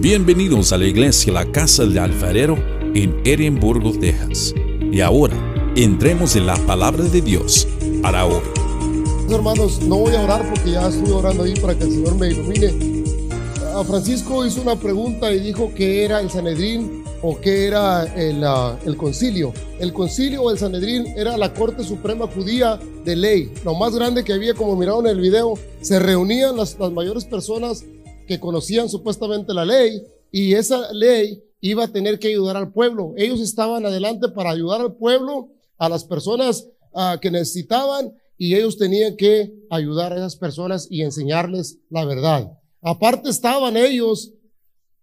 Bienvenidos a la iglesia La Casa del Alfarero en Edimburgo, Texas. Y ahora, entremos en la palabra de Dios para hoy. Hermanos, no voy a orar porque ya estuve orando ahí para que el Señor me ilumine. A Francisco hizo una pregunta y dijo que era el Sanedrín o qué era el, ah, el concilio. El concilio o el Sanedrín era la Corte Suprema Judía de ley, lo más grande que había, como miraron en el video, se reunían las, las mayores personas que conocían supuestamente la ley y esa ley iba a tener que ayudar al pueblo. Ellos estaban adelante para ayudar al pueblo, a las personas ah, que necesitaban y ellos tenían que ayudar a esas personas y enseñarles la verdad. Aparte estaban ellos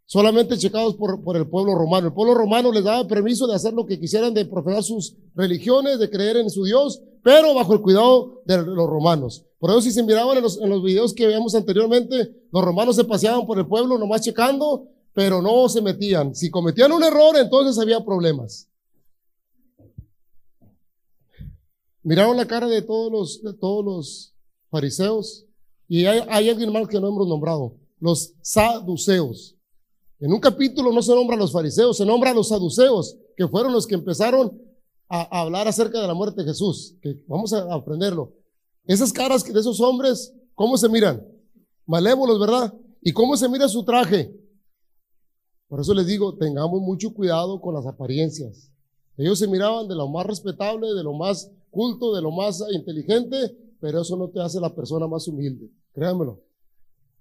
solamente checados por, por, el pueblo romano. El pueblo romano les daba permiso de hacer lo que quisieran, de profesar sus religiones, de creer en su Dios, pero bajo el cuidado de los romanos. Por eso si se miraban en los, videos que veíamos anteriormente, los romanos se paseaban por el pueblo nomás checando, pero no se metían. Si cometían un error, entonces había problemas. Miraron la cara de todos los, fariseos y hay, alguien más que no hemos nombrado, los saduceos. En un capítulo no se nombra a los fariseos, se nombra a los saduceos, que fueron los que empezaron a, hablar acerca de la muerte de Jesús, vamos a aprenderlo. Esas caras de esos hombres, ¿cómo se miran? Malévolos, ¿verdad? ¿Y cómo se mira su traje? Por eso les digo, tengamos mucho cuidado con las apariencias. Ellos se miraban de lo más respetable, de lo más culto, de lo más inteligente, pero eso no te hace la persona más humilde. Créanmelo.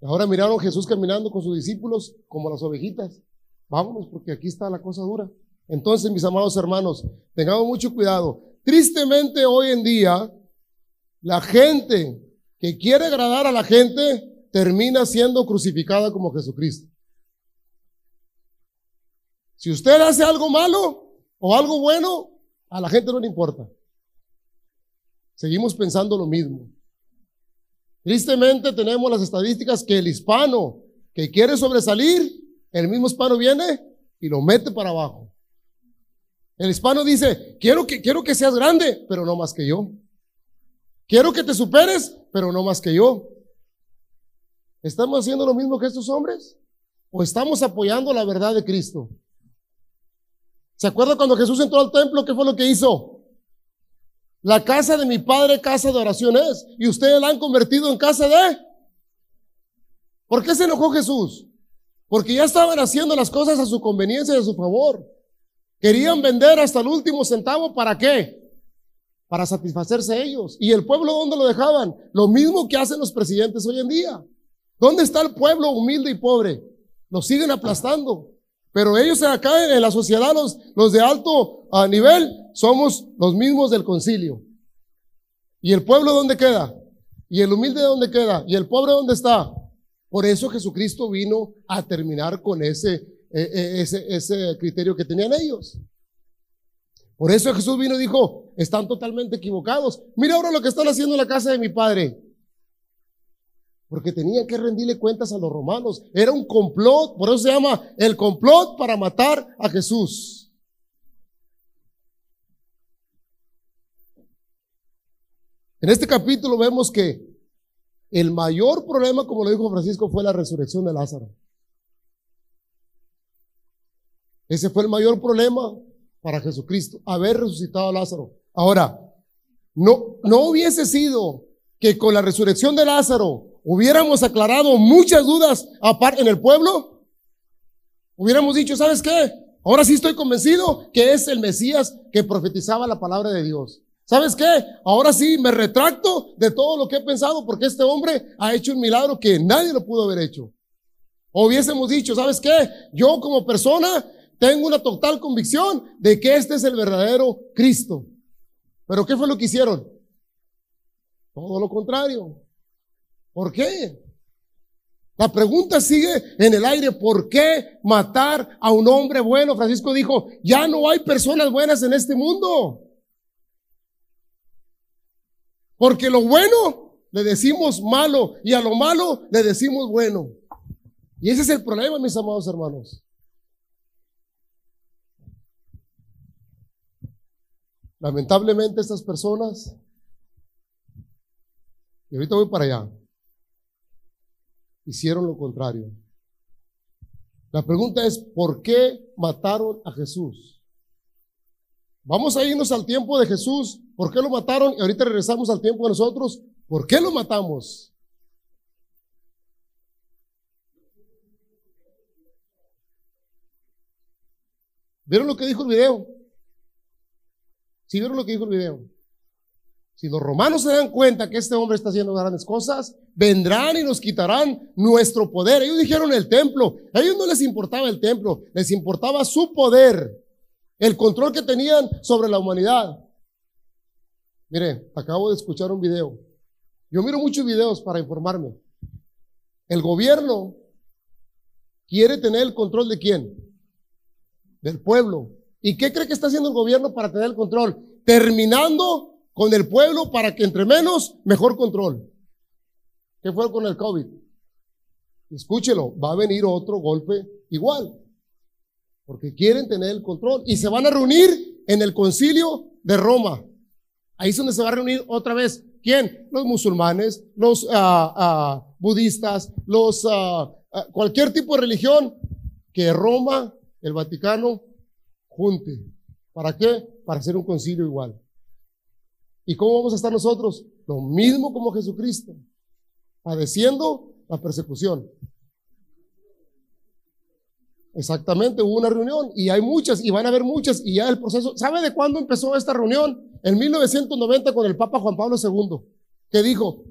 Ahora miraron a Jesús caminando con sus discípulos como las ovejitas. Vámonos, porque aquí está la cosa dura. Entonces, mis amados hermanos, tengamos mucho cuidado. Tristemente hoy en día, la gente que quiere agradar a la gente termina siendo crucificada como Jesucristo. Si usted hace algo malo o algo bueno, a la gente no le importa. Seguimos pensando lo mismo. Tristemente tenemos las estadísticas que el hispano que quiere sobresalir, el mismo hispano viene y lo mete para abajo. El hispano dice, quiero que, quiero que seas grande, pero no más que yo. Quiero que te superes, pero no más que yo. ¿Estamos haciendo lo mismo que estos hombres? ¿O estamos apoyando la verdad de Cristo? ¿Se acuerda cuando Jesús entró al templo? ¿Qué fue lo que hizo? La casa de mi padre, casa de oración es. Y ustedes la han convertido en casa de... ¿Por qué se enojó Jesús? Porque ya estaban haciendo las cosas a su conveniencia y a su favor. Querían vender hasta el último centavo. ¿Para qué? Para satisfacerse ellos. ¿Y el pueblo dónde lo dejaban? Lo mismo que hacen los presidentes hoy en día. ¿Dónde está el pueblo humilde y pobre? Lo siguen aplastando. Pero ellos acá en la sociedad, los, los de alto a nivel, somos los mismos del concilio. ¿Y el pueblo dónde queda? ¿Y el humilde dónde queda? ¿Y el pobre dónde está? Por eso Jesucristo vino a terminar con ese, eh, eh, ese, ese criterio que tenían ellos. Por eso Jesús vino y dijo, están totalmente equivocados. Mira ahora lo que están haciendo en la casa de mi padre. Porque tenían que rendirle cuentas a los romanos. Era un complot, por eso se llama el complot para matar a Jesús. En este capítulo vemos que el mayor problema, como lo dijo Francisco, fue la resurrección de Lázaro. Ese fue el mayor problema para Jesucristo, haber resucitado a Lázaro. Ahora, no, no hubiese sido que con la resurrección de Lázaro hubiéramos aclarado muchas dudas aparte en el pueblo. Hubiéramos dicho, ¿sabes qué? Ahora sí estoy convencido que es el Mesías que profetizaba la palabra de Dios. ¿Sabes qué? Ahora sí me retracto de todo lo que he pensado porque este hombre ha hecho un milagro que nadie lo pudo haber hecho. O hubiésemos dicho, ¿sabes qué? Yo como persona tengo una total convicción de que este es el verdadero Cristo. Pero ¿qué fue lo que hicieron? Todo lo contrario. ¿Por qué? La pregunta sigue en el aire, ¿por qué matar a un hombre bueno? Francisco dijo, ya no hay personas buenas en este mundo. Porque lo bueno le decimos malo y a lo malo le decimos bueno. Y ese es el problema, mis amados hermanos. Lamentablemente estas personas, y ahorita voy para allá, hicieron lo contrario. La pregunta es, ¿por qué mataron a Jesús? Vamos a irnos al tiempo de Jesús. ¿Por qué lo mataron? Y ahorita regresamos al tiempo de nosotros. ¿Por qué lo matamos? ¿Vieron lo que dijo el video? ¿Sí vieron lo que dijo el video? Si los romanos se dan cuenta que este hombre está haciendo grandes cosas, vendrán y nos quitarán nuestro poder. Ellos dijeron el templo. A ellos no les importaba el templo, les importaba su poder, el control que tenían sobre la humanidad. Mire, acabo de escuchar un video. Yo miro muchos videos para informarme. El gobierno quiere tener el control de quién? Del pueblo. ¿Y qué cree que está haciendo el gobierno para tener el control? Terminando con el pueblo para que entre menos, mejor control. ¿Qué fue con el COVID? Escúchelo, va a venir otro golpe igual, porque quieren tener el control y se van a reunir en el concilio de Roma. Ahí es donde se va a reunir otra vez. ¿Quién? Los musulmanes, los ah, budistas, los ah, cualquier tipo de religión que Roma, el Vaticano, junte. ¿Para qué? Para hacer un concilio igual. ¿Y cómo vamos a estar nosotros? Lo mismo como Jesucristo, padeciendo la persecución. Exactamente, hubo una reunión y hay muchas y van a haber muchas y ya el proceso. ¿Sabe de cuándo empezó esta reunión? En 1990 con el Papa Juan Pablo II, que dijo,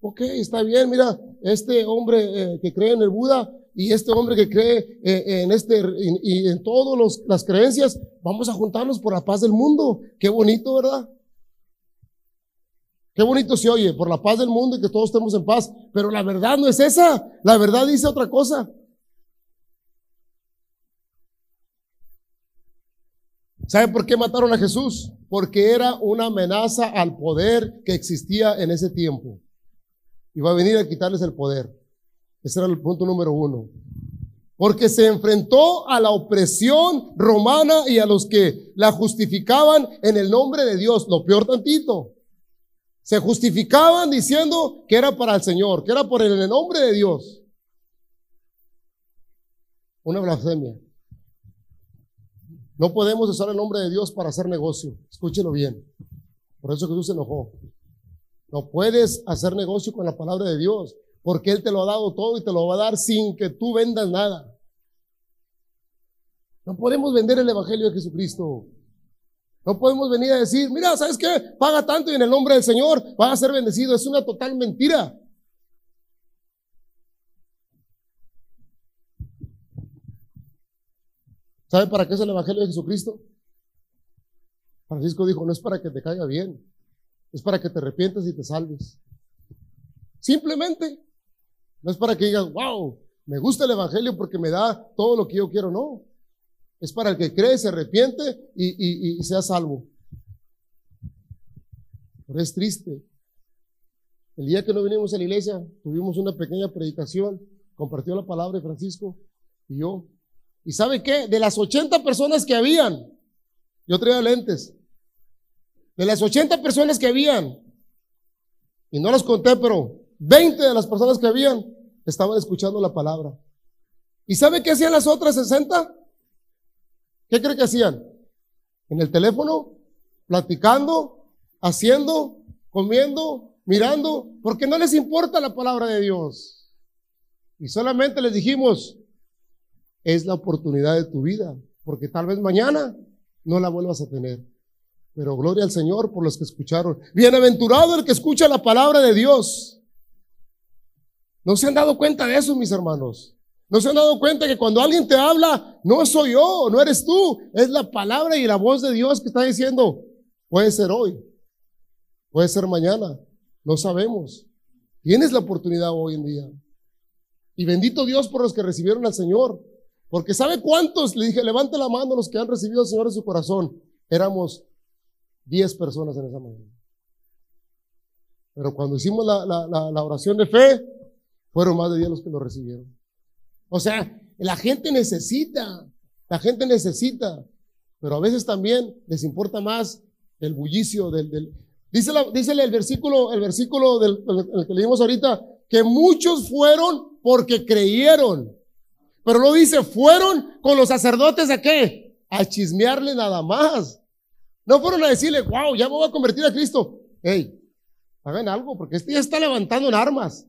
ok, está bien, mira, este hombre eh, que cree en el Buda y este hombre que cree eh, en este y, en todas las creencias, vamos a juntarnos por la paz del mundo. Qué bonito, ¿verdad? Qué bonito se oye, por la paz del mundo y que todos estemos en paz. Pero la verdad no es esa. La verdad dice otra cosa. ¿Sabe por qué mataron a Jesús? Porque era una amenaza al poder que existía en ese tiempo. Y va a venir a quitarles el poder. Ese era el punto número uno. Porque se enfrentó a la opresión romana y a los que la justificaban en el nombre de Dios. Lo peor tantito. Se justificaban diciendo que era para el Señor, que era por el nombre de Dios. Una blasfemia. No podemos usar el nombre de Dios para hacer negocio. Escúchelo bien. Por eso Jesús se enojó. No puedes hacer negocio con la palabra de Dios, porque Él te lo ha dado todo y te lo va a dar sin que tú vendas nada. No podemos vender el Evangelio de Jesucristo. No podemos venir a decir, mira, ¿sabes qué? Paga tanto y en el nombre del Señor va a ser bendecido. Es una total mentira. ¿Sabe para qué es el Evangelio de Jesucristo? Francisco dijo, no es para que te caiga bien, es para que te arrepientas y te salves. Simplemente, no es para que digas, wow, me gusta el Evangelio porque me da todo lo que yo quiero, no. Es para el que cree, se arrepiente y, sea salvo. Pero es triste. El día que no vinimos a la iglesia, tuvimos una pequeña predicación, compartió la palabra de Francisco y yo. ¿Y sabe qué? De las 80 personas que habían, yo traía lentes, de las 80 personas que habían, y no las conté, pero 20 de las personas que habían estaban escuchando la palabra. ¿Y sabe qué hacían las otras 60? ¿Qué cree que hacían? En el teléfono, platicando, haciendo, comiendo, mirando, porque no les importa la palabra de Dios. Y solamente les dijimos, es la oportunidad de tu vida, porque tal vez mañana no la vuelvas a tener. Pero gloria al Señor por los que escucharon. Bienaventurado el que escucha la palabra de Dios. ¿No se han dado cuenta de eso, mis hermanos? ¿No se han dado cuenta que cuando alguien te habla, no soy yo, no eres tú, es la palabra y la voz de Dios que está diciendo, puede ser hoy, puede ser mañana, no sabemos. Tienes la oportunidad hoy en día. Y bendito Dios por los que recibieron al Señor. Porque ¿sabe cuántos? Le dije, levante la mano los que han recibido al Señor en su corazón. Éramos diez personas en esa mañana. Pero cuando hicimos la, la oración de fe, fueron más de diez los que lo recibieron. O sea, la gente necesita, la gente necesita, pero a veces también les importa más el bullicio del, del dice, el versículo, el versículo del, el que leímos ahorita, que muchos fueron porque creyeron. Pero lo dice, fueron con los sacerdotes a qué? A chismearle nada más. No fueron a decirle, wow, ya me voy a convertir a Cristo. Hey, hagan algo, porque este ya está levantando en armas.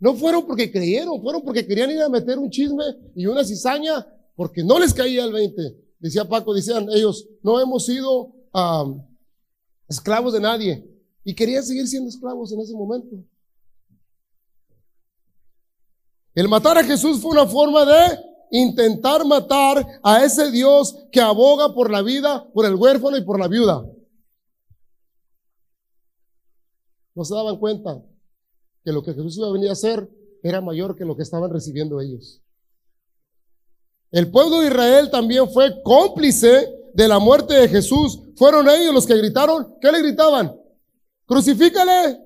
No fueron porque creyeron, fueron porque querían ir a meter un chisme y una cizaña, porque no les caía el 20. Decía Paco, decían ellos, no hemos sido esclavos de nadie. Y querían seguir siendo esclavos en ese momento. El matar a Jesús fue una forma de intentar matar a ese Dios que aboga por la vida, por el huérfano y por la viuda. No se daban cuenta que lo que Jesús iba a venir a hacer era mayor que lo que estaban recibiendo ellos. El pueblo de Israel también fue cómplice de la muerte de Jesús. Fueron ellos los que gritaron. ¿Qué le gritaban? Crucifícale.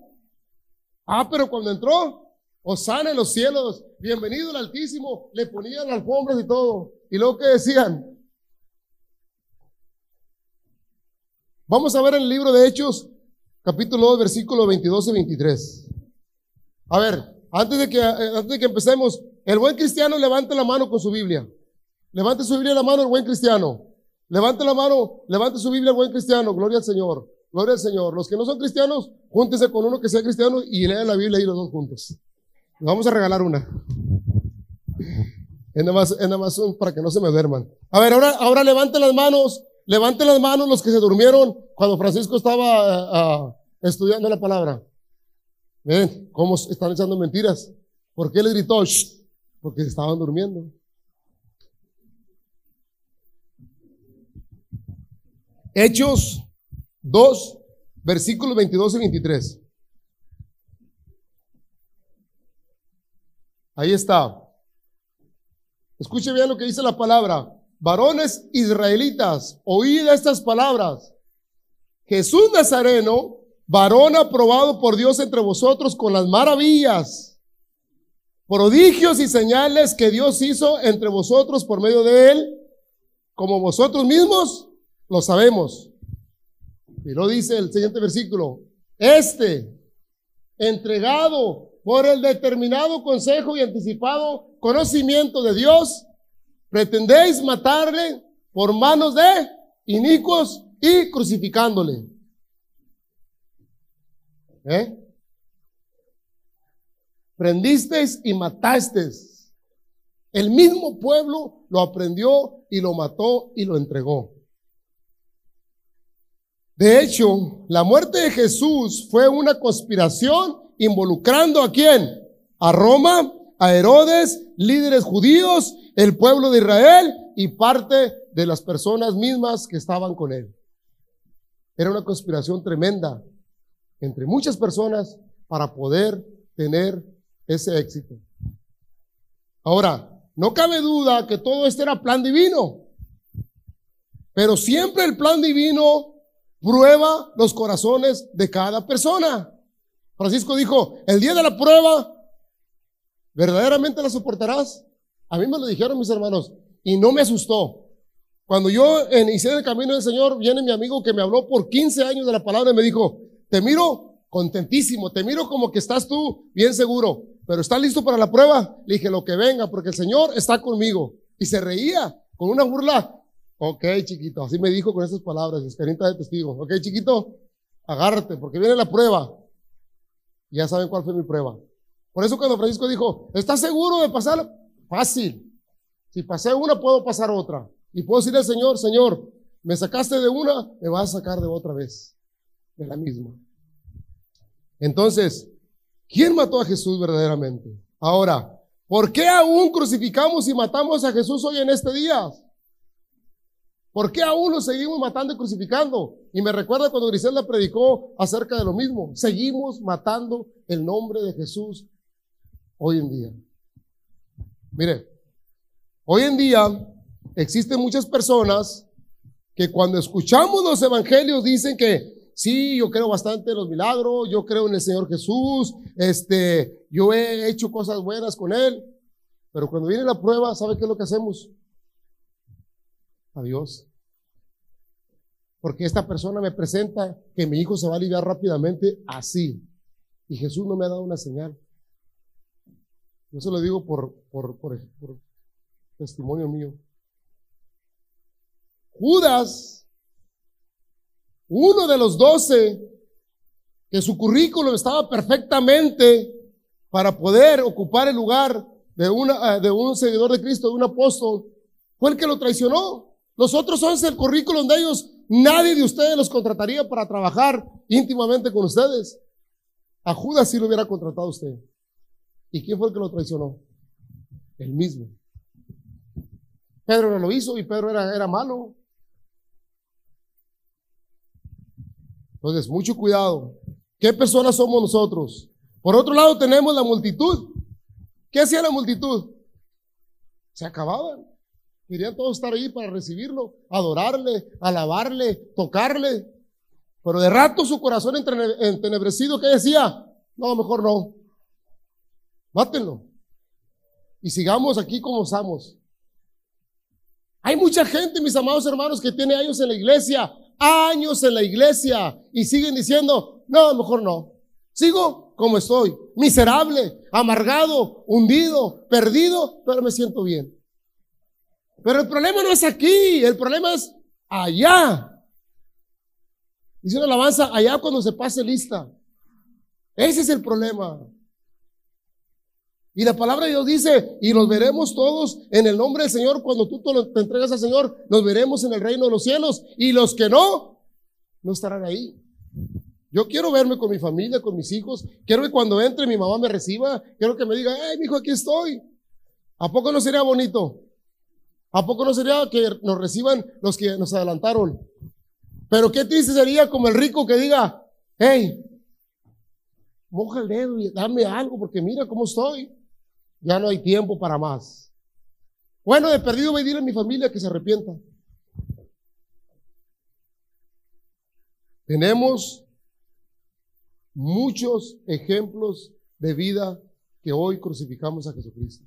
Ah, pero cuando entró, Osana en los cielos, bienvenido al Altísimo, le ponían alfombras y todo. Y luego que decían. Vamos a ver en el libro de Hechos, capítulo 2, versículo 22 y 23. A ver, antes de que, eh, antes de que empecemos, el buen cristiano levante la mano con su Biblia. Levante su Biblia la mano el buen cristiano. Levante la mano, levante su Biblia el buen cristiano. Gloria al Señor. Gloria al Señor. Los que no son cristianos, júntense con uno que sea cristiano y lean la Biblia ahí los dos juntos. Vamos a regalar una. Es nada más, más para que no se me duerman. A ver, ahora, ahora levanten las manos. Levanten las manos los que se durmieron cuando Francisco estaba uh, estudiando la palabra. Ven, cómo están echando mentiras. ¿Por qué le gritó? Porque estaban durmiendo. Hechos 2, versículos 22 y 23. Ahí está. Escuche bien lo que dice la palabra. Varones israelitas, oíd estas palabras. Jesús Nazareno, varón aprobado por Dios entre vosotros con las maravillas, prodigios y señales que Dios hizo entre vosotros por medio de él, como vosotros mismos lo sabemos. Y lo dice el siguiente versículo. Este, entregado por el determinado consejo y anticipado conocimiento de Dios, pretendéis matarle por manos de inicuos y crucificándole. ¿Eh? Prendisteis y matasteis. El mismo pueblo lo aprendió y lo mató y lo entregó. De hecho, la muerte de Jesús fue una conspiración involucrando a quién? A Roma, a Herodes, líderes judíos, el pueblo de Israel y parte de las personas mismas que estaban con él. Era una conspiración tremenda entre muchas personas para poder tener ese éxito. Ahora, no cabe duda que todo esto era plan divino, pero siempre el plan divino prueba los corazones de cada persona. Francisco dijo, el día de la prueba, ¿verdaderamente la soportarás? A mí me lo dijeron mis hermanos y no me asustó. Cuando yo inicié el camino del Señor, viene mi amigo que me habló por 15 años de la palabra y me dijo, te miro contentísimo, te miro como que estás tú bien seguro, pero ¿estás listo para la prueba? Le dije, lo que venga, porque el Señor está conmigo. Y se reía con una burla Ok, chiquito, así me dijo con esas palabras, experiencia de testigo. Ok, chiquito, agárrate, porque viene la prueba. Ya saben cuál fue mi prueba. Por eso cuando Francisco dijo, ¿estás seguro de pasar? Fácil. Si pasé una, puedo pasar otra. Y puedo decirle al Señor, Señor, me sacaste de una, me vas a sacar de otra vez. De la misma. Entonces, ¿quién mató a Jesús verdaderamente? Ahora, ¿por qué aún crucificamos y matamos a Jesús hoy en este día? ¿Por qué aún lo seguimos matando y crucificando? Y me recuerda cuando Griselda predicó acerca de lo mismo. Seguimos matando el nombre de Jesús hoy en día. Mire, hoy en día existen muchas personas que cuando escuchamos los evangelios dicen que sí, yo creo bastante en los milagros, yo creo en el Señor Jesús, este, yo he hecho cosas buenas con Él, pero cuando viene la prueba, ¿sabe qué es lo que hacemos? a Dios. Porque esta persona me presenta que mi hijo se va a aliviar rápidamente así. Y Jesús no me ha dado una señal. Yo se lo digo por, por, testimonio mío. Judas, uno de los doce, que su currículum estaba perfectamente para poder ocupar el lugar de, una, de un seguidor de Cristo, de un apóstol, fue el que lo traicionó. Los otros once, el currículum de ellos, nadie de ustedes los contrataría para trabajar íntimamente con ustedes. A Judas sí lo hubiera contratado usted. ¿Y quién fue el que lo traicionó? El mismo. Pedro no lo hizo y Pedro era malo. Entonces, mucho cuidado. ¿Qué personas somos nosotros? Por otro lado, tenemos la multitud. ¿Qué hacía la multitud? Se acababan. Querían todos estar ahí para recibirlo, adorarle, alabarle, tocarle. Pero de rato su corazón entenebrecido, ¿qué decía? No, mejor no. Mátenlo. Y sigamos aquí como estamos. Hay mucha gente, mis amados hermanos, que tiene años en la iglesia, años en la iglesia, y siguen diciendo, no, mejor no. Sigo como estoy, miserable, amargado, hundido, perdido, pero me siento bien. Pero el problema no es aquí, el problema es allá. Dice una alabanza, allá cuando se pase lista. Ese es el problema. Y la palabra de Dios dice, y los veremos todos en el nombre del Señor, cuando tú te entregas al Señor, nos veremos en el reino de los cielos. Y los que no, no estarán ahí. Yo quiero verme con mi familia, con mis hijos. Quiero que cuando entre mi mamá me reciba. Quiero que me diga, hey, mi hijo, aquí estoy. ¿A poco no sería bonito? ¿A poco no sería que nos reciban los que nos adelantaron? Pero qué triste sería como el rico que diga, hey, moja el dedo y dame algo porque mira cómo estoy. Ya no hay tiempo para más. Bueno, de perdido voy a a mi familia que se arrepienta. Tenemos muchos ejemplos de vida que hoy crucificamos a Jesucristo.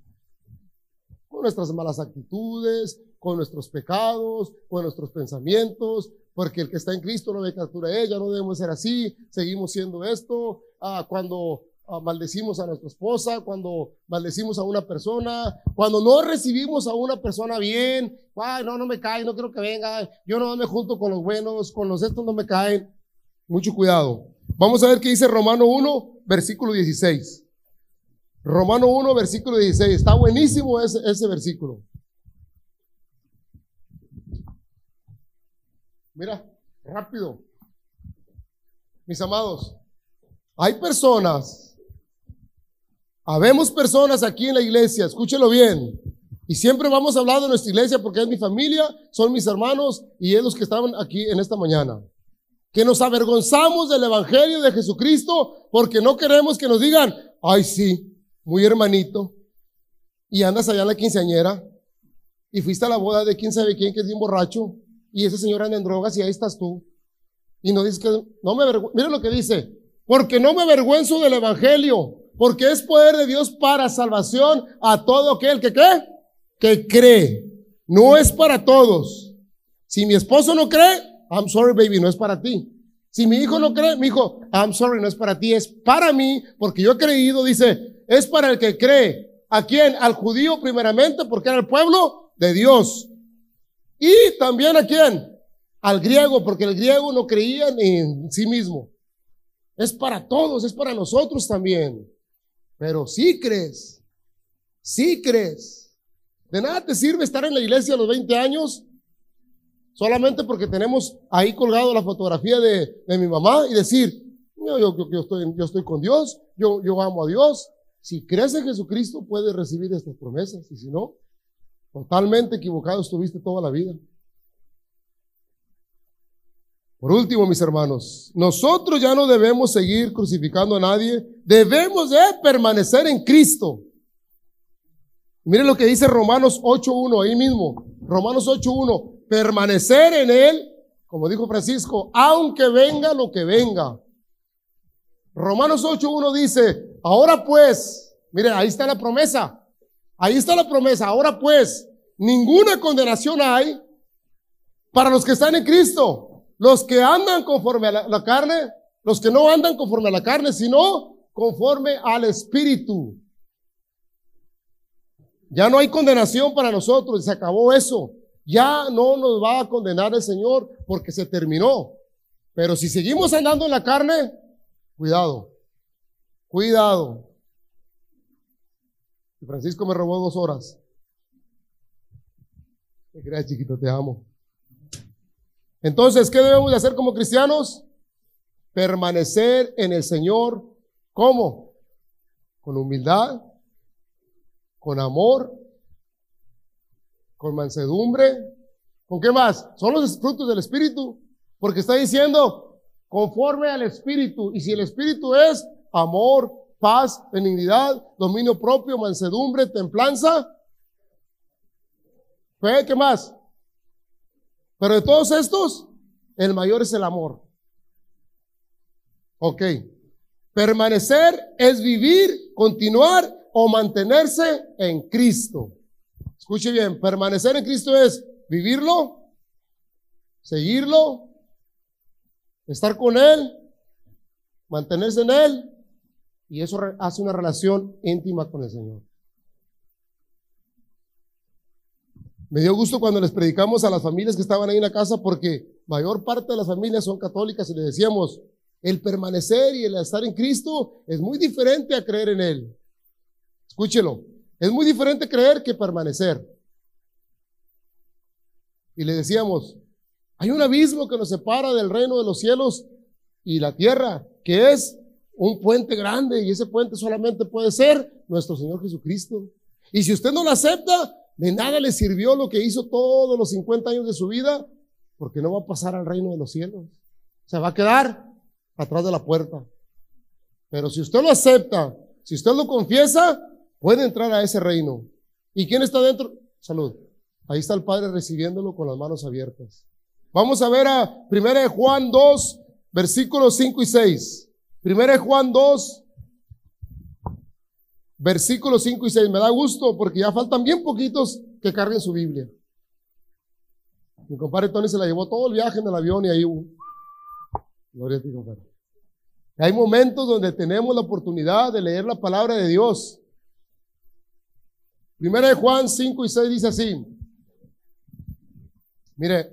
Con nuestras malas actitudes, con nuestros pecados, con nuestros pensamientos, porque el que está en Cristo no ve captura ella, no debemos ser así, seguimos siendo esto. Ah, cuando maldecimos a nuestra esposa, cuando maldecimos a una persona, cuando no recibimos a una persona bien, ay, no, no me cae, no quiero que venga, yo no me junto con los buenos, con los estos no me caen. Mucho cuidado. Vamos a ver qué dice Romano 1, versículo 16. Romano 1, versículo 16. Está buenísimo ese, ese versículo. Mira, rápido. Mis amados, hay personas, habemos personas aquí en la iglesia, escúchelo bien, y siempre vamos a hablar de nuestra iglesia porque es mi familia, son mis hermanos y es los que estaban aquí en esta mañana. Que nos avergonzamos del Evangelio de Jesucristo porque no queremos que nos digan, ay sí, muy hermanito, y andas allá en la quinceañera, y fuiste a la boda de quién sabe quién que es bien borracho, y ese señor anda en drogas y ahí estás tú. Y no dices que, no me avergüenzo, mira lo que dice, porque no me avergüenzo del Evangelio, porque es poder de Dios para salvación a todo aquel que cree, que cree. No es para todos. Si mi esposo no cree, I'm sorry baby, no es para ti. Si mi hijo no cree, mi hijo, I'm sorry, no es para ti, es para mí, porque yo he creído, dice, es para el que cree. ¿A quién? Al judío primeramente, porque era el pueblo de Dios. Y también a quién? Al griego, porque el griego no creía en sí mismo. Es para todos, es para nosotros también. Pero si crees, si crees. De nada te sirve estar en la iglesia a los 20 años solamente porque tenemos ahí colgado la fotografía de, mi mamá y decir, yo, estoy, yo estoy con Dios, yo, yo amo a Dios. Si crees en Jesucristo, puedes recibir estas promesas. Y si no, Totalmente equivocado estuviste toda la vida. Por último, mis hermanos, nosotros ya no debemos seguir crucificando a nadie, debemos de permanecer en Cristo. Miren lo que dice Romanos 8.1, ahí mismo, Romanos 8.1, permanecer en Él, como dijo Francisco, aunque venga lo que venga. Romanos 8.1 dice, ahora pues, miren, ahí está la promesa, Ahí está la promesa. Ahora pues, ninguna condenación hay para los que están en Cristo. Los que andan conforme a la, carne, los que no andan conforme a la carne, sino conforme al Espíritu. Ya no hay condenación para nosotros, se acabó eso. Ya no nos va a condenar el Señor porque se terminó. Pero si seguimos andando en la carne, cuidado, cuidado. Francisco me robó dos horas. Gracias, chiquito, te amo. Entonces, ¿qué debemos de hacer como cristianos? Permanecer en el Señor. ¿Cómo? Con humildad, con amor, con mansedumbre. ¿Con qué más? Son los frutos del Espíritu. Porque está diciendo, conforme al Espíritu. Y si el Espíritu es amor, paz, benignidad, dominio propio, mansedumbre, templanza, ¿qué más? Pero de todos estos, el mayor es el amor. Ok. Permanecer es vivir, continuar o mantenerse en Cristo. Escuche bien, permanecer en Cristo es vivirlo, seguirlo, estar con Él, mantenerse en Él, y eso hace una relación íntima con el Señor. Me dio gusto cuando les predicamos a las familias que estaban ahí en la casa porque mayor parte de las familias son católicas y les decíamos, el permanecer y el estar en Cristo es muy diferente a creer en Él. Escúchelo, es muy diferente creer que permanecer. Y le decíamos, hay un abismo que nos separa del reino de los cielos y la tierra, que es un puente grande y ese puente solamente puede ser nuestro Señor Jesucristo. Y si usted no lo acepta, de nada le sirvió lo que hizo todos los 50 años de su vida, porque no va a pasar al reino de los cielos. Se va a quedar atrás de la puerta. Pero si usted lo acepta, si usted lo confiesa, puede entrar a ese reino. ¿Y quién está dentro? Salud. Ahí está el Padre recibiéndolo con las manos abiertas. Vamos a ver a 1 Juan 2, versículos 5 y 6. 1 Juan 2, versículos 5 y 6. Me da gusto porque ya faltan bien poquitos que carguen su Biblia. Mi compadre Tony se la llevó todo el viaje en el avión y ahí Gloria a ti, compadre. Hay momentos donde tenemos la oportunidad de leer la palabra de Dios. Primera de Juan 5 y 6 dice así. Mire,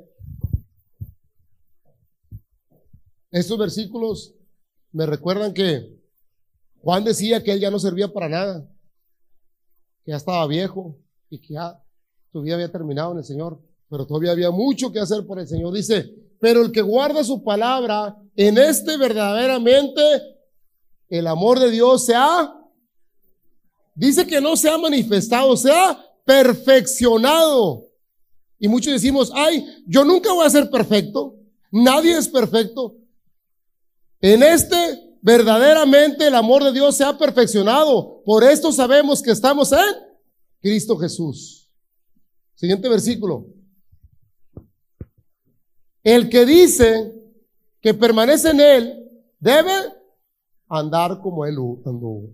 estos versículos me recuerdan que Juan decía que él ya no servía para nada, que ya estaba viejo y que ya su vida había terminado en el Señor, pero todavía había mucho que hacer por el Señor. Dice, pero el que guarda su palabra, en este verdaderamente el amor de Dios se ha, dice que no se ha manifestado, se ha perfeccionado. Y muchos decimos, ay, yo nunca voy a ser perfecto, nadie es perfecto. En este verdaderamente el amor de Dios se ha perfeccionado. Por esto sabemos que estamos en Cristo Jesús. Siguiente versículo. El que dice que permanece en Él debe andar como Él anduvo.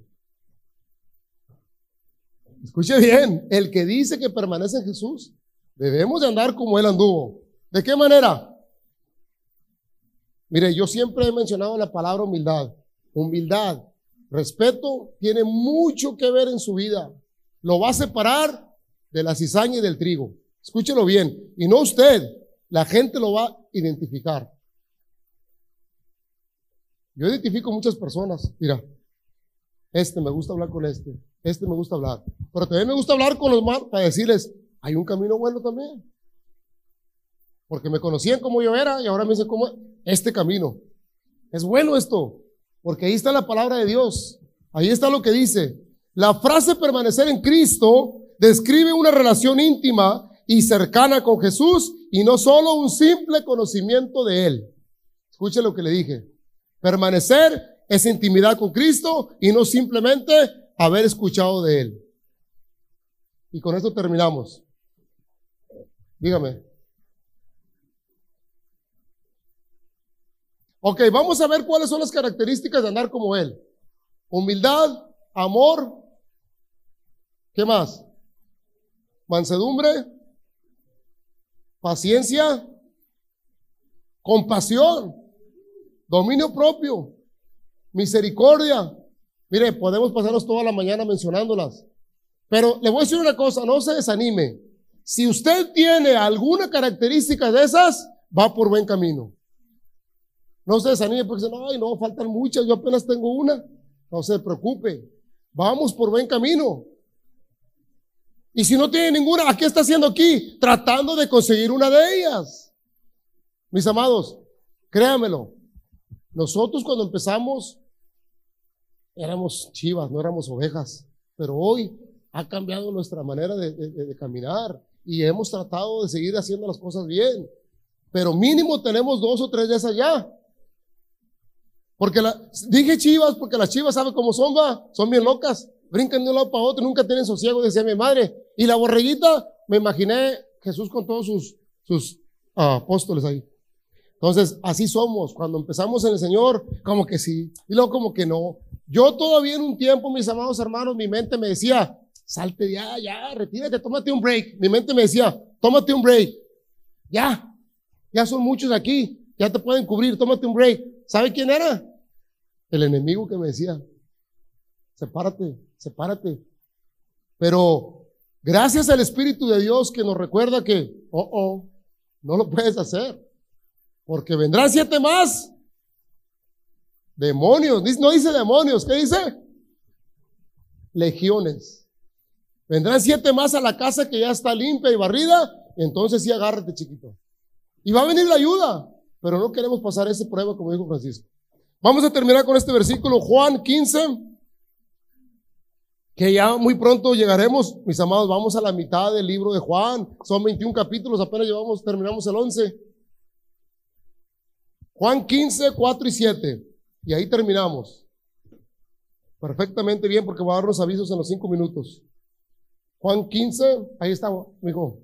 Escuche bien, el que dice que permanece en Jesús, debemos de andar como Él anduvo. ¿De qué manera? Mire, yo siempre he mencionado la palabra humildad. Humildad, respeto, tiene mucho que ver en su vida. Lo va a separar de la cizaña y del trigo. Escúchelo bien. Y no usted, la gente lo va a identificar. Yo identifico muchas personas. Mira, este me gusta hablar con este, este me gusta hablar. Pero también me gusta hablar con los más para decirles, hay un camino bueno también. Porque me conocían como yo era y ahora me dicen como este camino. Es bueno esto, porque ahí está la palabra de Dios. Ahí está lo que dice. La frase permanecer en Cristo describe una relación íntima y cercana con Jesús y no solo un simple conocimiento de Él. Escuche lo que le dije. Permanecer es intimidad con Cristo y no simplemente haber escuchado de Él. Y con esto terminamos. Dígame. Ok, vamos a ver cuáles son las características de andar como Él. Humildad, amor, ¿qué más? Mansedumbre, paciencia, compasión, dominio propio, misericordia. Mire, podemos pasarnos toda la mañana mencionándolas. Pero le voy a decir una cosa, no se desanime. Si usted tiene alguna característica de esas, va por buen camino. No se desanime porque dice, ay, no, faltan muchas, yo apenas tengo una. No se preocupe. Vamos por buen camino. Y si no tiene ninguna, ¿a qué está haciendo aquí? Tratando de conseguir una de ellas. Mis amados, créamelo. Nosotros cuando empezamos éramos chivas, no éramos ovejas. Pero hoy ha cambiado nuestra manera de, caminar y hemos tratado de seguir haciendo las cosas bien. Pero mínimo tenemos dos o tres esas ya. Porque dije chivas porque las chivas saben cómo son, va, son bien locas, brincan de un lado para otro, nunca tienen sosiego, decía mi madre. Y la borreguita, me imaginé Jesús con todos sus, sus ah, apóstoles ahí. Entonces, así somos. Cuando empezamos en el Señor, como que sí, y luego como que no. Yo todavía en un tiempo, mis amados hermanos, mi mente me decía, salte ya, ya, retírate, tómate un break. Mi mente me decía, tómate un break. Ya, ya son muchos aquí, ya te pueden cubrir, tómate un break. ¿Sabe quién era? El enemigo que me decía, sepárate, sepárate. Pero gracias al Espíritu de Dios que nos recuerda que, oh, oh, no lo puedes hacer. Porque vendrán siete más. Demonios, no dice demonios, ¿qué dice? Legiones. Vendrán siete más a la casa que ya está limpia y barrida, entonces sí agárrate, chiquito. Y va a venir la ayuda, pero no queremos pasar ese prueba como dijo Francisco. Vamos a terminar con este versículo, Juan 15, que ya muy pronto llegaremos, mis amados, vamos a la mitad del libro de Juan, son 21 capítulos, apenas llevamos, terminamos el 11. Juan 15, 4 y 7, y ahí terminamos. Perfectamente bien, porque va a dar los avisos en los 5 minutos. Juan 15, ahí está, amigo.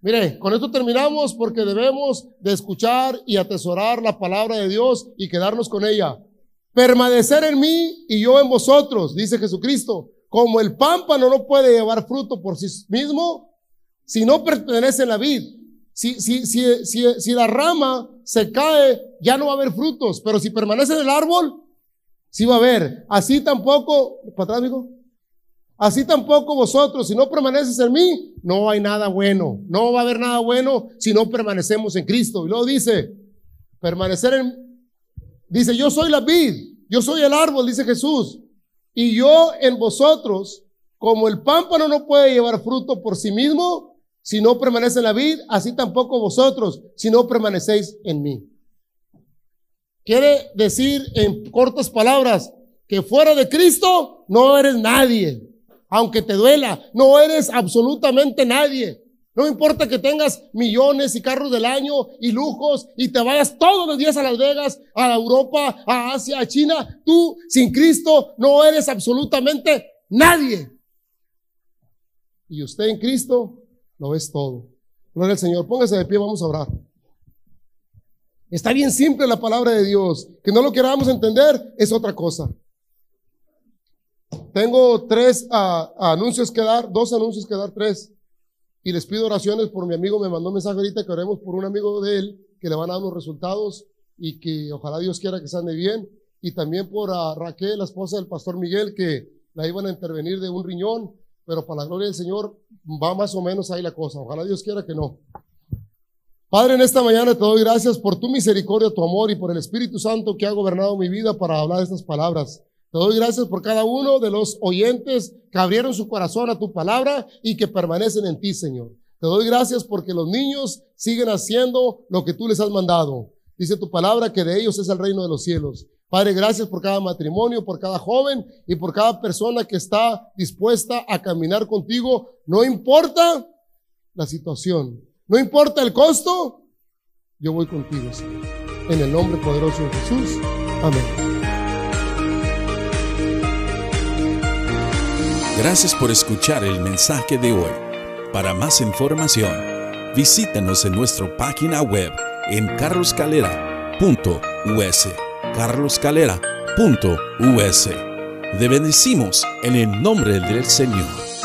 Mire, con esto terminamos porque debemos de escuchar y atesorar la palabra de Dios y quedarnos con ella. Permanecer en mí y yo en vosotros, dice Jesucristo. Como el pámpano no puede llevar fruto por sí mismo si no pertenece a la vid. Si, si, si, si, si la rama se cae, ya no va a haber frutos, pero si permanece en el árbol, sí va a haber. Así tampoco, para atrás, amigo. Así tampoco vosotros, si no permaneces en mí, no hay nada bueno. No va a haber nada bueno si no permanecemos en Cristo. Y luego dice, permanecer en, dice, yo soy la vid, yo soy el árbol, dice Jesús. Y yo en vosotros, como el pámpano no puede llevar fruto por sí mismo, si no permanece en la vid, así tampoco vosotros, si no permanecéis en mí. Quiere decir en cortas palabras que fuera de Cristo no eres nadie aunque te duela, no eres absolutamente nadie. No importa que tengas millones y carros del año y lujos y te vayas todos los días a Las Vegas, a Europa, a Asia, a China. Tú sin Cristo no eres absolutamente nadie. Y usted en Cristo lo es todo. Gloria al Señor. Póngase de pie, vamos a orar. Está bien simple la palabra de Dios. Que no lo queramos entender es otra cosa. Tengo tres ah, anuncios que dar, dos anuncios que dar, tres. Y les pido oraciones por mi amigo, me mandó un mensaje ahorita que oremos por un amigo de él que le van a dar los resultados y que ojalá Dios quiera que se ande bien. Y también por a Raquel, la esposa del pastor Miguel, que la iban a intervenir de un riñón, pero para la gloria del Señor va más o menos ahí la cosa. Ojalá Dios quiera que no. Padre, en esta mañana te doy gracias por tu misericordia, tu amor y por el Espíritu Santo que ha gobernado mi vida para hablar estas palabras. Te doy gracias por cada uno de los oyentes que abrieron su corazón a tu palabra y que permanecen en ti, Señor. Te doy gracias porque los niños siguen haciendo lo que tú les has mandado. Dice tu palabra que de ellos es el reino de los cielos. Padre, gracias por cada matrimonio, por cada joven y por cada persona que está dispuesta a caminar contigo. No importa la situación, no importa el costo, yo voy contigo. En el nombre poderoso de Jesús. Amén. Gracias por escuchar el mensaje de hoy. Para más información, visítanos en nuestra página web en carloscalera.us. carloscalera.us. Te bendecimos en el nombre del Señor.